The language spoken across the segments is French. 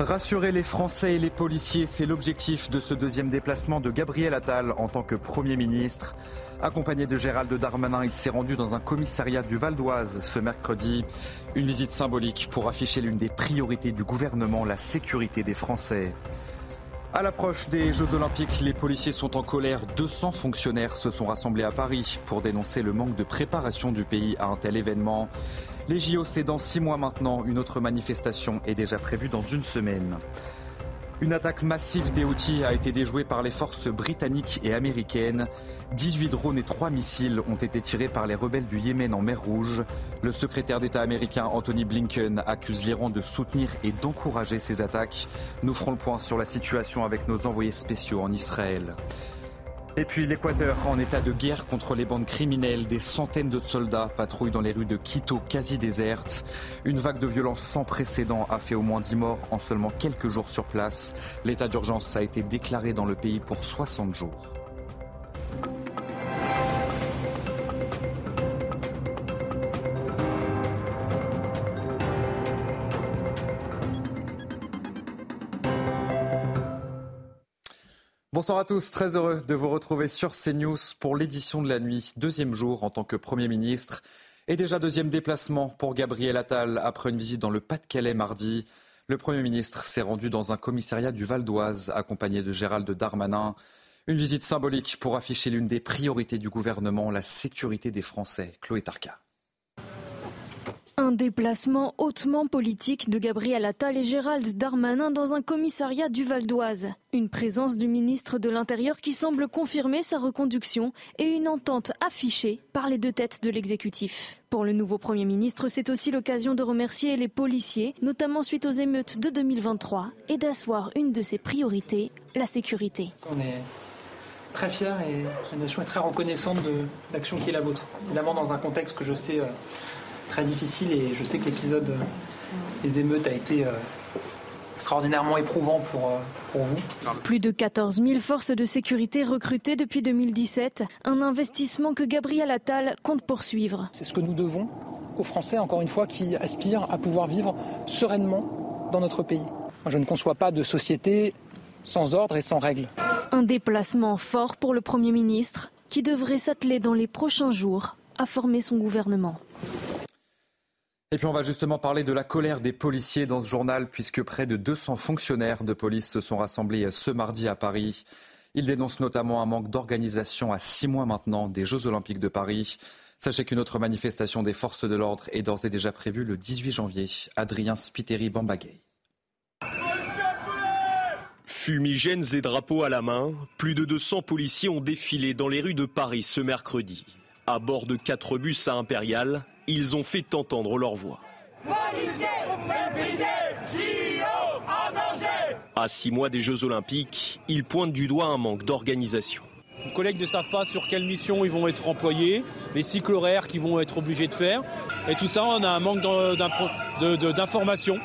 Rassurer les Français et les policiers, c'est l'objectif de ce deuxième déplacement de Gabriel Attal en tant que Premier ministre. Accompagné de Gérald Darmanin, il s'est rendu dans un commissariat du Val d'Oise ce mercredi. Une visite symbolique pour afficher l'une des priorités du gouvernement, la sécurité des Français. À l'approche des Jeux Olympiques, les policiers sont en colère. 200 fonctionnaires se sont rassemblés à Paris pour dénoncer le manque de préparation du pays à un tel événement. Les JO, c'est dans six mois maintenant. Une autre manifestation est déjà prévue dans une semaine. Une attaque massive des Houthis a été déjouée par les forces britanniques et américaines. 18 drones et 3 missiles ont été tirés par les rebelles du Yémen en mer Rouge. Le secrétaire d'État américain Anthony Blinken accuse l'Iran de soutenir et d'encourager ces attaques. Nous ferons le point sur la situation avec nos envoyés spéciaux en Israël. Et puis l'Équateur en état de guerre contre les bandes criminelles. Des centaines de soldats patrouillent dans les rues de Quito quasi désertes. Une vague de violence sans précédent a fait au moins 10 morts en seulement quelques jours sur place. L'état d'urgence a été déclaré dans le pays pour 60 jours. Bonsoir à tous, très heureux de vous retrouver sur CNews pour l'édition de la nuit, deuxième jour en tant que Premier ministre et déjà deuxième déplacement pour Gabriel Attal après une visite dans le Pas-de-Calais mardi. Le Premier ministre s'est rendu dans un commissariat du Val d'Oise accompagné de Gérald Darmanin. Une visite symbolique pour afficher l'une des priorités du gouvernement, la sécurité des Français. Chloé Tarka. Un déplacement hautement politique de Gabriel Attal et Gérald Darmanin dans un commissariat du Val d'Oise. Une présence du ministre de l'Intérieur qui semble confirmer sa reconduction et une entente affichée par les deux têtes de l'exécutif. Pour le nouveau Premier ministre, c'est aussi l'occasion de remercier les policiers, notamment suite aux émeutes de 2023, et d'asseoir une de ses priorités, la sécurité. On est très fiers et la nation est très reconnaissante de l'action qui est la vôtre. Évidemment dans un contexte que je sais... Euh, très difficile et je sais que l'épisode euh, des émeutes a été euh, extraordinairement éprouvant pour, euh, pour vous. Plus de 14 000 forces de sécurité recrutées depuis 2017, un investissement que Gabriel Attal compte poursuivre. C'est ce que nous devons aux Français, encore une fois, qui aspirent à pouvoir vivre sereinement dans notre pays. je ne conçois pas de société sans ordre et sans règles. Un déplacement fort pour le Premier ministre qui devrait s'atteler dans les prochains jours à former son gouvernement. Et puis on va justement parler de la colère des policiers dans ce journal, puisque près de 200 fonctionnaires de police se sont rassemblés ce mardi à Paris. Ils dénoncent notamment un manque d'organisation à six mois maintenant des Jeux Olympiques de Paris. Sachez qu'une autre manifestation des forces de l'ordre est d'ores et déjà prévue le 18 janvier. Adrien Spiteri Bambagay. Fumigènes et drapeaux à la main, plus de 200 policiers ont défilé dans les rues de Paris ce mercredi. À bord de quatre bus à Impérial, ils ont fait entendre leur voix. À six mois des Jeux Olympiques, ils pointent du doigt un manque d'organisation. Les collègues ne savent pas sur quelle mission ils vont être employés, les cycles horaires qu'ils vont être obligés de faire. Et tout ça, on a un manque d'informations.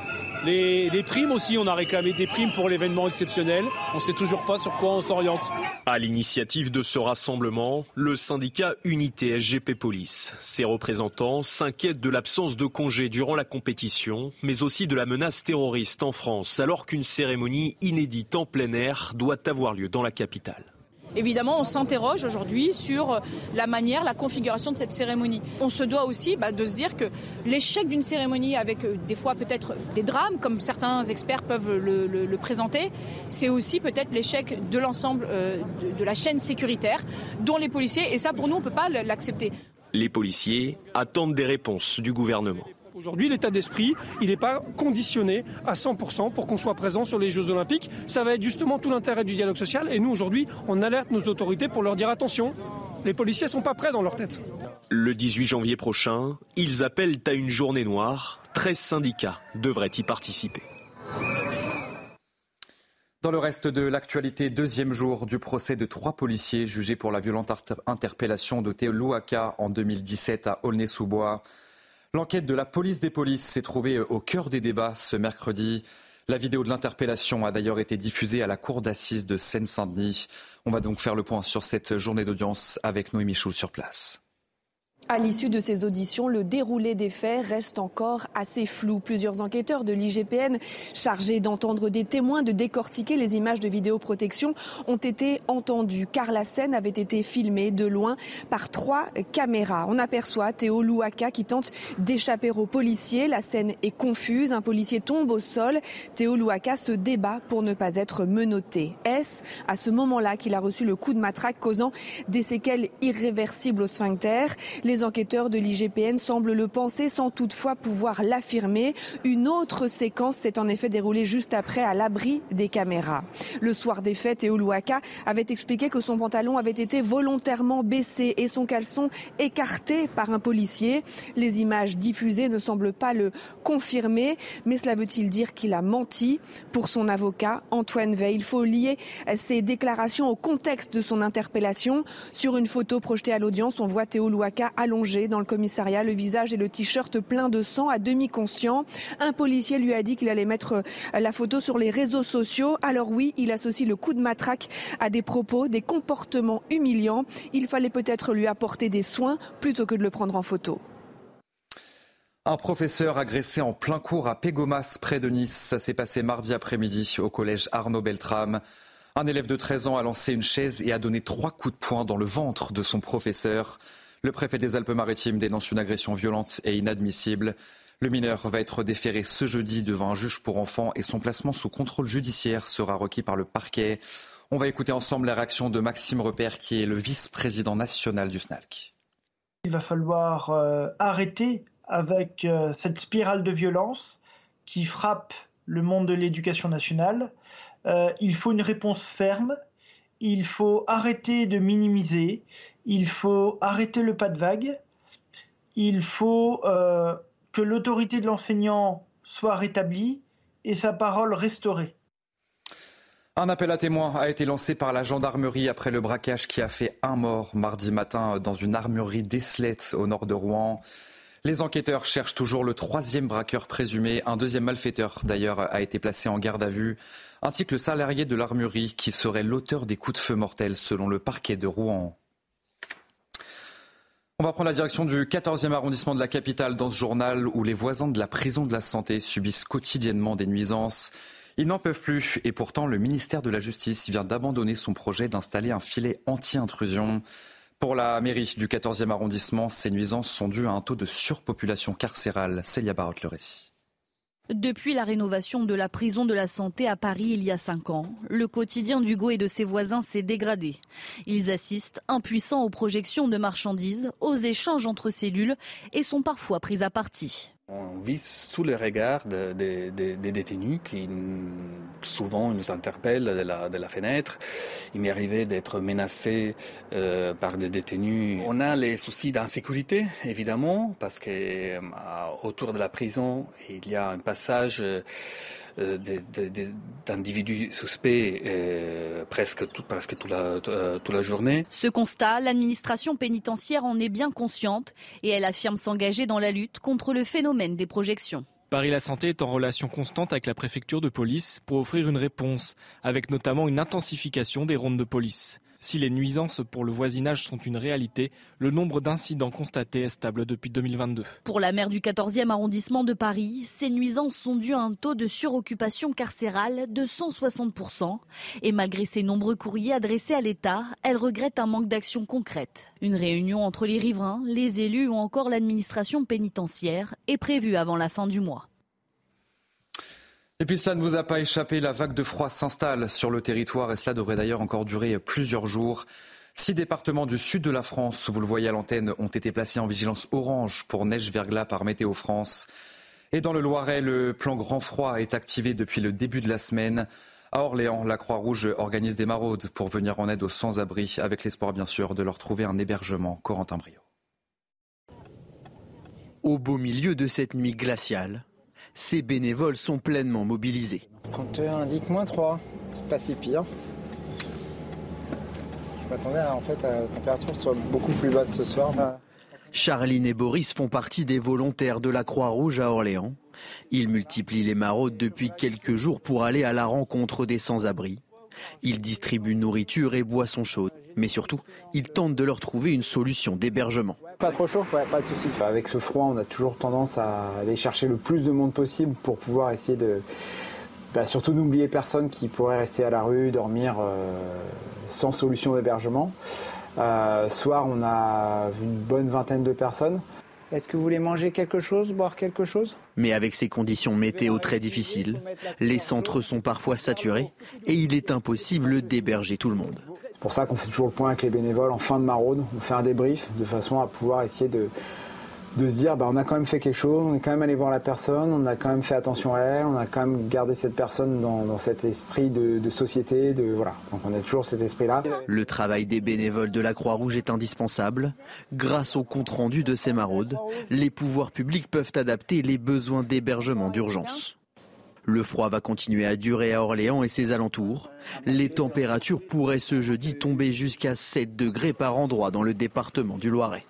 Les, primes aussi, on a réclamé des primes pour l'événement exceptionnel. On ne sait toujours pas sur quoi on s'oriente. À l'initiative de ce rassemblement, le syndicat Unité SGP Police. Ses représentants s'inquiètent de l'absence de congés durant la compétition, mais aussi de la menace terroriste en France, alors qu'une cérémonie inédite en plein air doit avoir lieu dans la capitale. Évidemment, on s'interroge aujourd'hui sur la manière, la configuration de cette cérémonie. On se doit aussi bah, de se dire que l'échec d'une cérémonie avec euh, des fois peut-être des drames, comme certains experts peuvent le, présenter, c'est aussi peut-être l'échec de l'ensemble euh, de la chaîne sécuritaire, dont les policiers, et ça pour nous, on ne peut pas l'accepter. Les policiers attendent des réponses du gouvernement. Aujourd'hui, l'état d'esprit, il n'est pas conditionné à 100% pour qu'on soit présent sur les Jeux Olympiques. Ça va être justement tout l'intérêt du dialogue social. Et nous, aujourd'hui, on alerte nos autorités pour leur dire attention, les policiers ne sont pas prêts dans leur tête. Le 18 janvier prochain, ils appellent à une journée noire. 13 syndicats devraient y participer. Dans le reste de l'actualité, deuxième jour du procès de trois policiers jugés pour la violente interpellation de Théo Louaka en 2017 à Aulnay-sous-Bois. L'enquête de la police des polices s'est trouvée au cœur des débats ce mercredi. La vidéo de l'interpellation a d'ailleurs été diffusée à la cour d'assises de Seine-Saint-Denis. On va donc faire le point sur cette journée d'audience avec Noémie Michoul sur place. À l'issue de ces auditions, le déroulé des faits reste encore assez flou. Plusieurs enquêteurs de l'IGPN chargés d'entendre des témoins, de décortiquer les images de vidéoprotection ont été entendus car la scène avait été filmée de loin par trois caméras. On aperçoit Théo Louaka qui tente d'échapper aux policiers. La scène est confuse. Un policier tombe au sol. Théo Louaka se débat pour ne pas être menotté. Est-ce à ce moment-là qu'il a reçu le coup de matraque causant des séquelles irréversibles au sphincter? Enquêteurs de l'IGPN semblent le penser sans toutefois pouvoir l'affirmer. Une autre séquence s'est en effet déroulée juste après à l'abri des caméras. Le soir des fêtes, Théo Louaka avait expliqué que son pantalon avait été volontairement baissé et son caleçon écarté par un policier. Les images diffusées ne semblent pas le confirmer, mais cela veut-il dire qu'il a menti? Pour son avocat, Antoine Veil, il faut lier ses déclarations au contexte de son interpellation. Sur une photo projetée à l'audience, on voit Théo allongé dans le commissariat, le visage et le t-shirt plein de sang, à demi conscient. Un policier lui a dit qu'il allait mettre euh, la photo sur les réseaux sociaux. Alors oui, il associe le coup de matraque à des propos, des comportements humiliants. Il fallait peut-être lui apporter des soins plutôt que de le prendre en photo. Un professeur agressé en plein cours à Pégomas, près de Nice. Ça s'est passé mardi après-midi au collège Arnaud Beltrame. Un élève de 13 ans a lancé une chaise et a donné trois coups de poing dans le ventre de son professeur. Le préfet des Alpes-Maritimes dénonce une agression violente et inadmissible. Le mineur va être déféré ce jeudi devant un juge pour enfants et son placement sous contrôle judiciaire sera requis par le parquet. On va écouter ensemble la réaction de Maxime Repère qui est le vice-président national du SNALC. Il va falloir euh, arrêter avec euh, cette spirale de violence qui frappe le monde de l'éducation nationale. Euh, il faut une réponse ferme, il faut arrêter de minimiser, il faut arrêter le pas de vague, il faut euh, que l'autorité de l'enseignant soit rétablie et sa parole restaurée. Un appel à témoins a été lancé par la gendarmerie après le braquage qui a fait un mort mardi matin dans une armurerie d'Eslet au nord de Rouen. Les enquêteurs cherchent toujours le troisième braqueur présumé. Un deuxième malfaiteur, d'ailleurs, a été placé en garde à vue, ainsi que le salarié de l'armurerie qui serait l'auteur des coups de feu mortels, selon le parquet de Rouen. On va prendre la direction du 14e arrondissement de la capitale dans ce journal où les voisins de la prison de la santé subissent quotidiennement des nuisances. Ils n'en peuvent plus et pourtant le ministère de la Justice vient d'abandonner son projet d'installer un filet anti-intrusion. Pour la mairie du 14e arrondissement, ces nuisances sont dues à un taux de surpopulation carcérale. Célia Barotte le récit. Depuis la rénovation de la prison de la santé à Paris il y a cinq ans, le quotidien d'Hugo et de ses voisins s'est dégradé. Ils assistent, impuissants aux projections de marchandises, aux échanges entre cellules et sont parfois pris à partie. On vit sous le regard des détenus qui souvent nous interpellent de la, fenêtre. Il m'est arrivé d'être menacé euh, par des détenus. On a les soucis d'insécurité, évidemment, parce que euh, autour de la prison, il y a un passage euh, d'individus suspects euh, presque, tout, presque toute, la, euh, toute la journée. Ce constat, l'administration pénitentiaire en est bien consciente et elle affirme s'engager dans la lutte contre le phénomène des projections. Paris La Santé est en relation constante avec la préfecture de police pour offrir une réponse, avec notamment une intensification des rondes de police. Si les nuisances pour le voisinage sont une réalité, le nombre d'incidents constatés est stable depuis 2022. Pour la maire du 14e arrondissement de Paris, ces nuisances sont dues à un taux de suroccupation carcérale de 160%. Et malgré ses nombreux courriers adressés à l'État, elle regrette un manque d'action concrète. Une réunion entre les riverains, les élus ou encore l'administration pénitentiaire est prévue avant la fin du mois. Et puis cela ne vous a pas échappé, la vague de froid s'installe sur le territoire et cela devrait d'ailleurs encore durer plusieurs jours. Six départements du sud de la France, vous le voyez à l'antenne, ont été placés en vigilance orange pour neige verglas par Météo France. Et dans le Loiret, le plan grand froid est activé depuis le début de la semaine. À Orléans, la Croix-Rouge organise des maraudes pour venir en aide aux sans-abri, avec l'espoir bien sûr de leur trouver un hébergement. Corentin Brio. Au beau milieu de cette nuit glaciale, ces bénévoles sont pleinement mobilisés. Compteur indique moins 3, c'est pas si pire. Je m'attendais en fait à la température soit beaucoup plus basse ce soir. Charline et Boris font partie des volontaires de la Croix-Rouge à Orléans. Ils multiplient les maraudes depuis quelques jours pour aller à la rencontre des sans-abri. Ils distribuent nourriture et boissons chaudes. Mais surtout, ils tentent de leur trouver une solution d'hébergement. Pas trop chaud ouais, Pas de souci. Avec ce froid, on a toujours tendance à aller chercher le plus de monde possible pour pouvoir essayer de... Bah, surtout n'oublier personne qui pourrait rester à la rue, dormir euh, sans solution d'hébergement. Euh, soir, on a une bonne vingtaine de personnes. Est-ce que vous voulez manger quelque chose, boire quelque chose? Mais avec ces conditions météo très difficiles, les centres sont parfois saturés et il est impossible d'héberger tout le monde. C'est pour ça qu'on fait toujours le point avec les bénévoles en fin de maraude. On fait un débrief de façon à pouvoir essayer de, de se dire bah, on a quand même fait quelque chose, on est quand même allé voir la personne, on a quand même fait attention à elle, on a quand même gardé cette personne dans, cet esprit de, de, société, de voilà. Donc on a toujours cet esprit-là. Le travail des bénévoles de la Croix-Rouge est indispensable. Grâce au compte rendu de ces maraudes, les pouvoirs publics peuvent adapter les besoins d'hébergement d'urgence. Le froid va continuer à durer à Orléans et ses alentours. Les températures pourraient ce jeudi tomber jusqu'à 7 degrés par endroit dans le département du Loiret.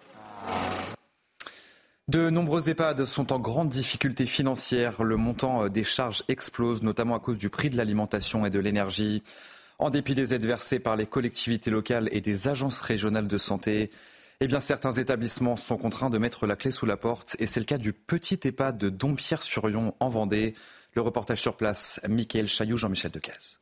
De nombreux EHPAD sont en grande difficulté financière. Le montant euh, des charges explose, notamment à cause du prix de l'alimentation et de l'énergie. En dépit des aides versées par les collectivités locales et des agences régionales de santé, eh bien, certains établissements sont contraints de mettre la clé sous la porte. Et c'est le cas du petit EHPAD de Dompierre-sur-Yon en Vendée. Le reportage sur place, Mickaël Chailloux, Jean-Michel Decaze.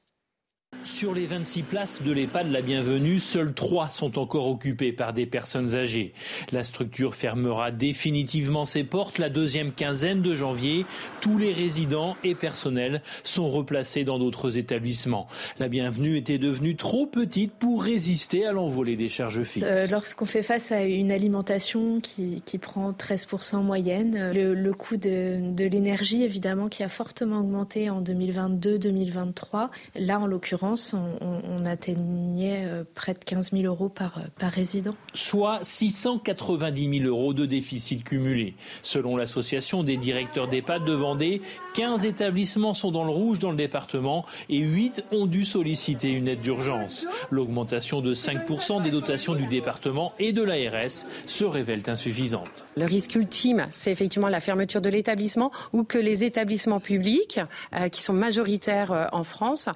Sur les 26 places de l'EHPAD La Bienvenue, seules 3 sont encore occupées par des personnes âgées. La structure fermera définitivement ses portes la deuxième quinzaine de janvier. Tous les résidents et personnels sont replacés dans d'autres établissements. La Bienvenue était devenue trop petite pour résister à l'envolée des charges fixes. Euh, lorsqu'on fait face à une alimentation qui, prend 13% en moyenne, le, coût de, de l'énergie évidemment qui a fortement augmenté en 2022-2023, là en l'occurrence on, atteignait euh, près de 15 000 euros par, euh, par résident. Soit 690 000 euros de déficit cumulé. Selon l'association des directeurs d'EHPAD de Vendée, 15 établissements sont dans le rouge dans le département et 8 ont dû solliciter une aide d'urgence. L'augmentation de 5% des dotations du département et de l'ARS se révèle insuffisante. Le risque ultime, c'est effectivement la fermeture de l'établissement ou que les établissements publics, euh, qui sont majoritaires en France,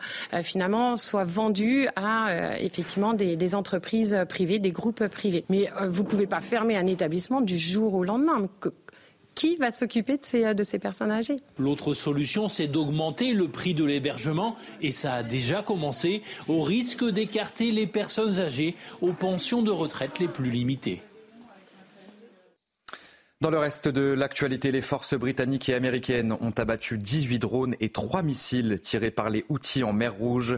finalement soit vendu à euh, effectivement des, entreprises privées, des groupes privés. Mais euh, vous ne pouvez pas fermer un établissement du jour au lendemain. Qui va s'occuper de ces, de ces personnes âgées? L'autre solution, c'est d'augmenter le prix de l'hébergement, et ça a déjà commencé, au risque d'écarter les personnes âgées aux pensions de retraite les plus limitées. Dans le reste de l'actualité, les forces britanniques et américaines ont abattu 18 drones et 3 missiles tirés par les Houthis en mer Rouge.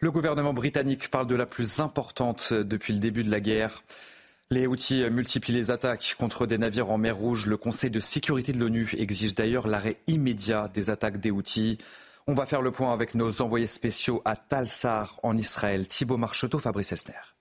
Le gouvernement britannique parle de la plus importante depuis le début de la guerre. Les Houthis multiplient les attaques contre des navires en mer Rouge. Le Conseil de sécurité de l'ONU exige d'ailleurs l'arrêt immédiat des attaques des Houthis. On va faire le point avec nos envoyés spéciaux à Talsar en Israël. Thibault Marcheteau, Fabrice Esner.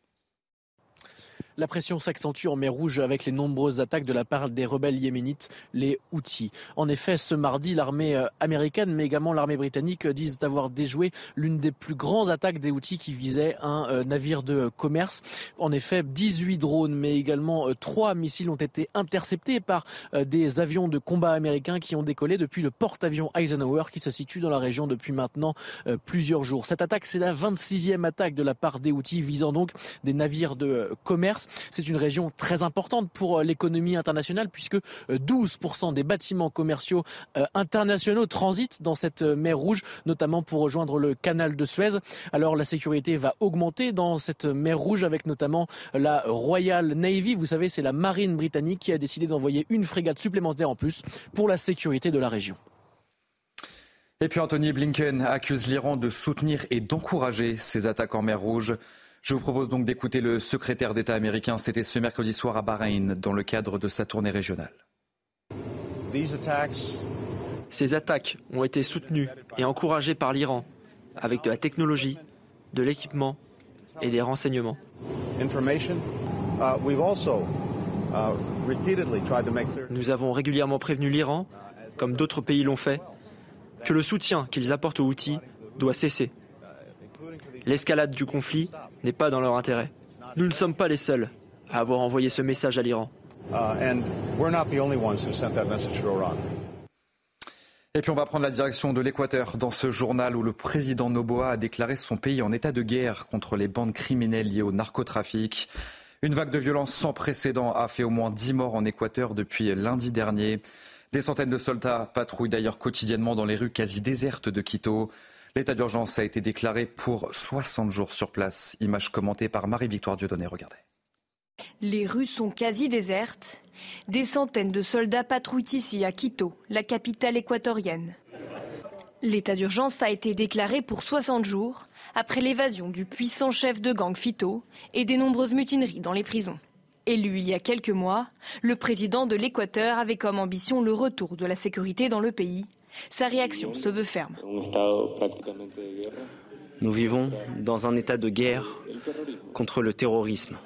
La pression s'accentue en mer Rouge avec les nombreuses attaques de la part des rebelles yéménites, les Houthis. En effet, ce mardi, l'armée euh, américaine, mais également l'armée britannique, euh, disent avoir déjoué l'une des plus grandes attaques des Houthis qui visait un euh, navire de commerce. En effet, 18 drones, mais également 3 missiles ont été interceptés par des avions de combat américains qui ont décollé depuis le porte-avions Eisenhower qui se situe dans la région depuis maintenant plusieurs jours. Cette attaque, c'est la 26e attaque de la part des Houthis visant donc des navires de commerce. C'est une région très importante pour euh, l'économie internationale puisque 12% euh, des bâtiments commerciaux euh, internationaux transitent dans cette mer Rouge, notamment pour rejoindre le canal de Suez. Alors la sécurité va augmenter dans cette mer Rouge avec notamment la Royal Navy. Vous savez, c'est la marine britannique qui a décidé d'envoyer une frégate supplémentaire en plus pour la sécurité de la région. Et puis Anthony Blinken accuse l'Iran de soutenir et d'encourager ces attaques en mer Rouge. Je vous propose donc d'écouter le secrétaire d'État américain. C'était ce mercredi soir à Bahreïn, dans le cadre de sa tournée régionale. Ces attaques ont été soutenues et encouragées par l'Iran, avec de la technologie, de l'équipement et des renseignements. Uh, uh, Nous avons régulièrement prévenu l'Iran, comme d'autres pays l'ont fait, que le soutien qu'ils apportent aux outils doit cesser. L'escalade du conflit n'est pas dans leur intérêt. Nous ne sommes pas les seuls à avoir envoyé ce message à l'Iran. Et puis on va prendre la direction de l'Équateur dans ce journal où le président Noboa a déclaré son pays en état de guerre contre les bandes criminelles liées au narcotrafic. Une vague de violence sans précédent a fait au moins 10 morts en Équateur depuis lundi dernier. Des centaines de soldats patrouillent d'ailleurs quotidiennement dans les rues quasi désertes de Quito. L'état d'urgence a été déclaré pour 60 jours sur place. Image commentée par Marie-Victoire Dieudonné. Regardez. Les rues sont quasi désertes. Des centaines de soldats patrouillent ici à Quito, la capitale équatorienne. L'état d'urgence a été déclaré pour 60 jours après l'évasion du puissant chef de gang Fito et des nombreuses mutineries dans les prisons. Élu il y a quelques mois, le président de l'Équateur avait comme ambition le retour de la sécurité dans le pays. Sa réaction se veut ferme. Nous vivons dans un état de guerre contre le terrorisme.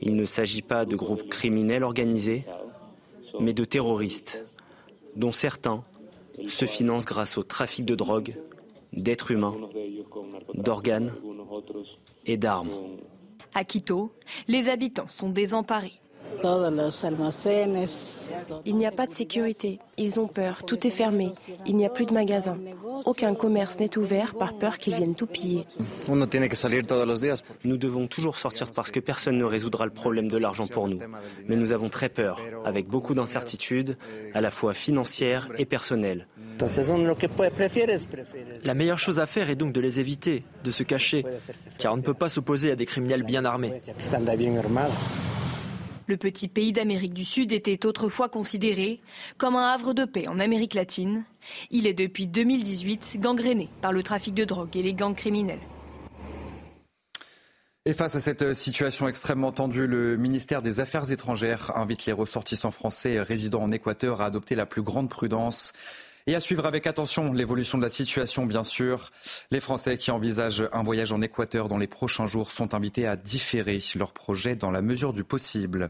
Il ne s'agit pas de groupes criminels organisés, mais de terroristes, dont certains se financent grâce au trafic de drogue, d'êtres humains, d'organes et d'armes. À Quito, les habitants sont désemparés. Il n'y a pas de sécurité. Ils ont peur. Tout est fermé. Il n'y a plus de magasins. Aucun commerce n'est ouvert par peur qu'ils viennent tout piller. Nous devons toujours sortir parce que personne ne résoudra le problème de l'argent pour nous. Mais nous avons très peur, avec beaucoup d'incertitudes, à la fois financières et personnelles. La meilleure chose à faire est donc de les éviter, de se cacher, car on ne peut pas s'opposer à des criminels bien armés. Le petit pays d'Amérique du Sud était autrefois considéré comme un havre de paix en Amérique latine. Il est depuis 2018 gangréné par le trafic de drogue et les gangs criminels. Et face à cette situation extrêmement tendue, le ministère des Affaires étrangères invite les ressortissants français résidant en Équateur à adopter la plus grande prudence. Et à suivre avec attention l'évolution de la situation, bien sûr. Les Français qui envisagent un voyage en Équateur dans les prochains jours sont invités à différer leur projet dans la mesure du possible.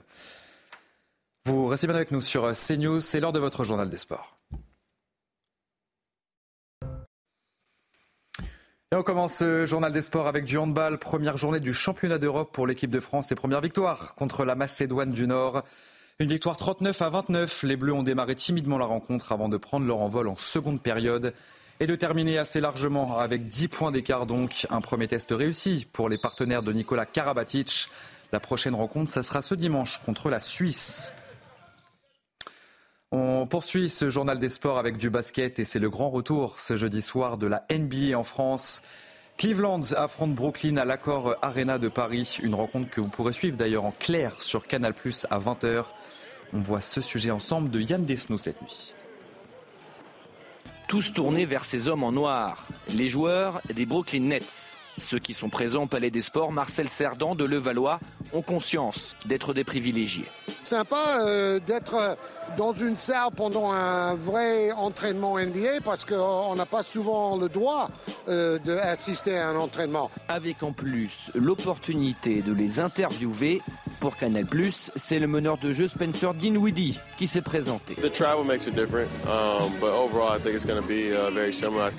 Vous restez bien avec nous sur CNews, c'est l'heure de votre journal des sports. Et on commence ce journal des sports avec du handball. Première journée du championnat d'Europe pour l'équipe de France et première victoire contre la Macédoine du Nord. Une victoire 39 à 29. Les Bleus ont démarré timidement la rencontre avant de prendre leur envol en seconde période et de terminer assez largement avec 10 points d'écart donc. Un premier test réussi pour les partenaires de Nicolas Karabatic. La prochaine rencontre, ça sera ce dimanche contre la Suisse. On poursuit ce journal des sports avec du basket et c'est le grand retour ce jeudi soir de la NBA en France. Cleveland affronte Brooklyn à l'accord Arena de Paris, une rencontre que vous pourrez suivre d'ailleurs en clair sur Canal Plus à 20h. On voit ce sujet ensemble de Yann Desno cette nuit. Tous tournés vers ces hommes en noir, les joueurs des Brooklyn Nets. Ceux qui sont présents au Palais des Sports, Marcel Cerdan de Levallois, ont conscience d'être des privilégiés. Sympa euh, d'être dans une salle pendant un vrai entraînement NBA parce qu'on n'a pas souvent le droit euh, d'assister à un entraînement. Avec en plus l'opportunité de les interviewer pour Canal+, c'est le meneur de jeu Spencer Dinwiddie qui s'est présenté. The travel makes it different, um, but overall I think it's going to be uh, very similar.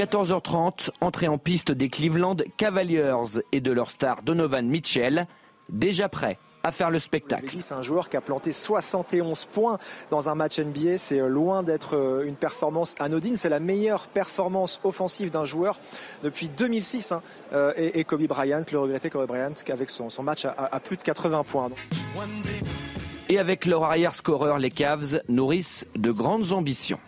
14h30, entrée en piste des Cleveland Cavaliers et de leur star Donovan Mitchell, déjà prêt à faire le spectacle. C'est un joueur qui a planté 71 points dans un match NBA. C'est loin d'être une performance anodine. C'est la meilleure performance offensive d'un joueur depuis 2006. Hein. Et, Kobe Bryant, le regretté Kobe Bryant, avec son, son match à, plus de 80 points. Et avec leur arrière scoreur, les Cavs nourrissent de grandes ambitions.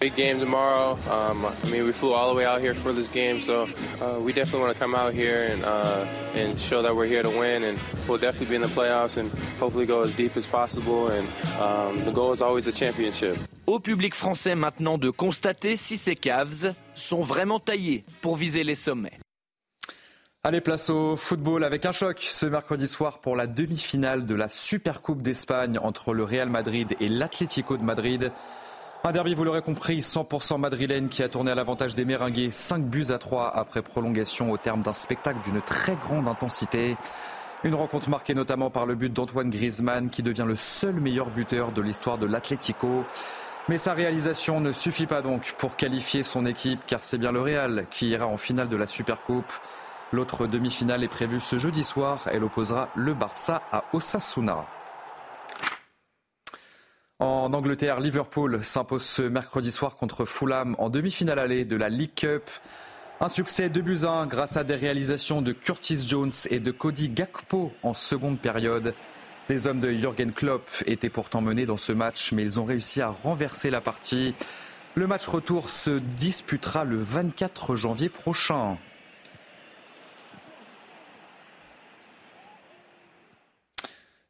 Big game tomorrow. Um, I mean, we flew all the way out here for this game, so uh, we definitely want to come out here and uh, and show that we're here to win, and we'll definitely be in the playoffs and hopefully go as deep as possible. And um, the goal is always a championship. Au public français maintenant de constater si ces Cavs sont vraiment taillés pour viser les sommets. Allez, place au football avec un choc ce mercredi soir pour la demi-finale de la Supercoupe d'Espagne entre le Real Madrid et l'Atlético de Madrid. Un derby, vous l'aurez compris, 100% madrilène qui a tourné à l'avantage des Méringués. 5 buts à 3 après prolongation au terme d'un spectacle d'une très grande intensité. Une rencontre marquée notamment par le but d'Antoine Griezmann qui devient le seul meilleur buteur de l'histoire de l'Atlético. Mais sa réalisation ne suffit pas donc pour qualifier son équipe car c'est bien le Real qui ira en finale de la Supercoupe. L'autre demi-finale est prévue ce jeudi soir. Elle opposera le Barça à Osasuna. En Angleterre, Liverpool s'impose ce mercredi soir contre Fulham en demi-finale allée de la League Cup. Un succès de buts grâce à des réalisations de Curtis Jones et de Cody Gakpo en seconde période. Les hommes de Jürgen Klopp étaient pourtant menés dans ce match, mais ils ont réussi à renverser la partie. Le match retour se disputera le 24 janvier prochain.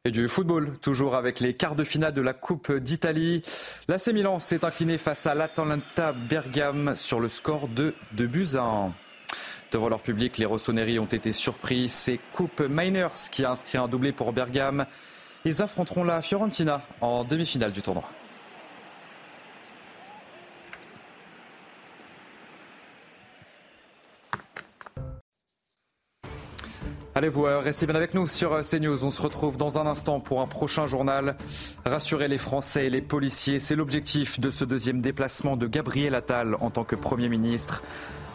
Et du football, toujours avec les quarts de finale de la Coupe d'Italie. L'AC Milan s'est incliné face à l'Atalanta Bergame sur le score de 2 buts à 1. Devant leur public, les Rossoneri ont été surpris. C'est Coupe Miners qui a inscrit un doublé pour Bergame. Ils affronteront la Fiorentina en demi-finale du tournoi. Allez vous euh, restez bien avec nous sur euh, CNews. On se retrouve dans un instant pour un prochain journal. Rassurer les Français et les policiers, c'est l'objectif de ce deuxième déplacement de Gabriel Attal en tant que Premier ministre.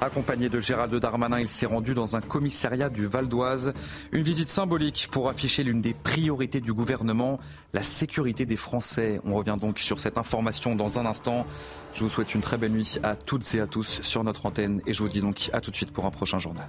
Accompagné de Gérald Darmanin, il s'est rendu dans un commissariat du Val d'Oise. Une visite symbolique pour afficher l'une des priorités du gouvernement, la sécurité des Français. On revient donc sur cette information dans un instant. Je vous souhaite une très belle nuit à toutes et à tous sur notre antenne et je vous dis donc à tout de suite pour un prochain journal.